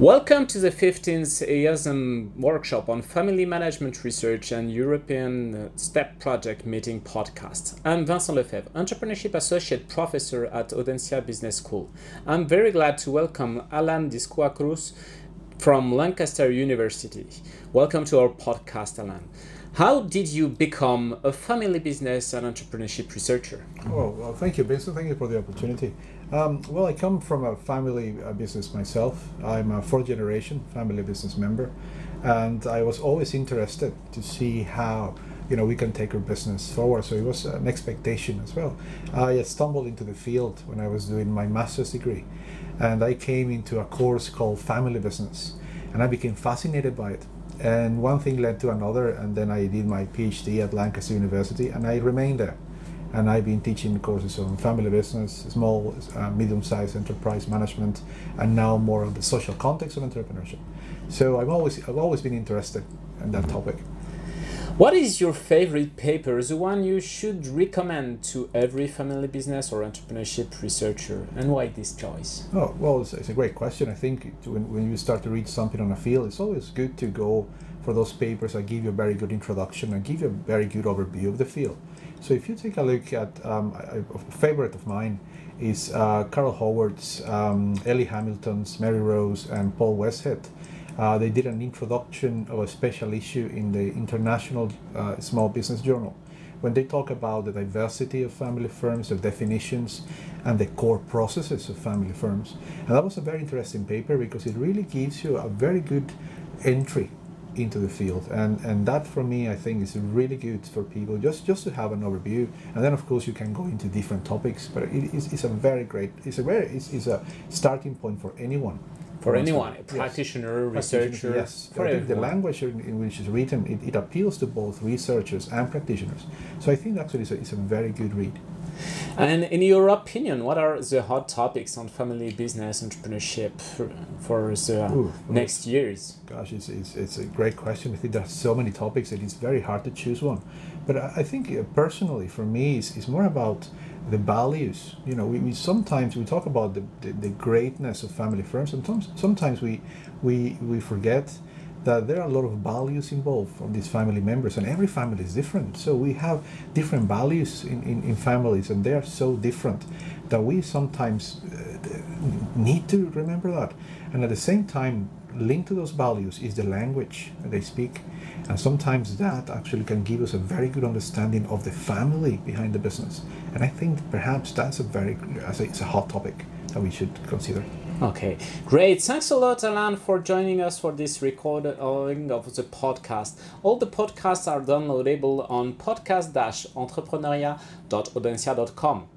Welcome to the 15th EIASM workshop on family management research and European STEP project meeting podcast. I'm Vincent Lefebvre, entrepreneurship associate professor at Audencia Business School. I'm very glad to welcome Allan Discua Cruz from Lancaster University. Welcome to our podcast, Allan. How did you become a family business and entrepreneurship researcher? Oh, well, thank you, Vincent. Thank you for the opportunity. Um, well, I come from a family uh, business myself. I'm a fourth generation family business member, and I was always interested to see how you know we can take our business forward. So it was an expectation as well. I had stumbled into the field when I was doing my master's degree, and I came into a course called family business, and I became fascinated by it. And one thing led to another, and then I did my PhD at Lancaster University, and I remained there and I've been teaching courses on family business, small, uh, medium-sized enterprise management, and now more on the social context of entrepreneurship. So I've always I've always been interested in that topic. What is your favorite paper, the one you should recommend to every family business or entrepreneurship researcher, and why this choice? Oh, well, it's, it's a great question. I think when, when you start to read something on a field, it's always good to go for those papers that give you a very good introduction and give you a very good overview of the field. So if you take a look at um, a, favorite of mine is uh, Carole Howorth's, um, Ellie Hamilton's, Mary Rose, and Paul Westhead. Uh, they did an introduction of a special issue in the International uh, Small Business Journal. When they talk about the diversity of family firms, the definitions, and the core processes of family firms. And that was a very interesting paper because it really gives you a very good entry into the field. And and that for me i think is really good for people just just to have an overview. And then of course you can go into different topics but it is it's a very great it's a very it's, it's a starting point for anyone for anyone, a practitioner, yes. researcher. Yes, for I think the language in, which it's written it, it, appeals to both researchers and practitioners. So I think actually it's a, it's a very good read. And in your opinion, what are the hot topics on family business entrepreneurship for, for the Ooh, next years? Gosh, it's, it's, it's a great question. I think there's so many topics that it's very hard to choose one. But I, I think uh, personally, for me, it's, it's more about the values. You know, we, we sometimes we talk about the, the, the greatness of family firms, sometimes, sometimes we, we, we forget that there are a lot of values involved from these family members and every family is different. So we have different values in, in, in families and they are so different that we sometimes uh, need to remember that. And at the same time linked to those values is the language they speak. And sometimes that actually can give us a very good understanding of the family behind the business. And i think perhaps that's a very it's a hot topic that we should consider Okay, great. Thanks a lot, Allan, for joining us for this recording of the podcast. All the podcasts are downloadable on podcast-entrepreneuriat.audencia.com.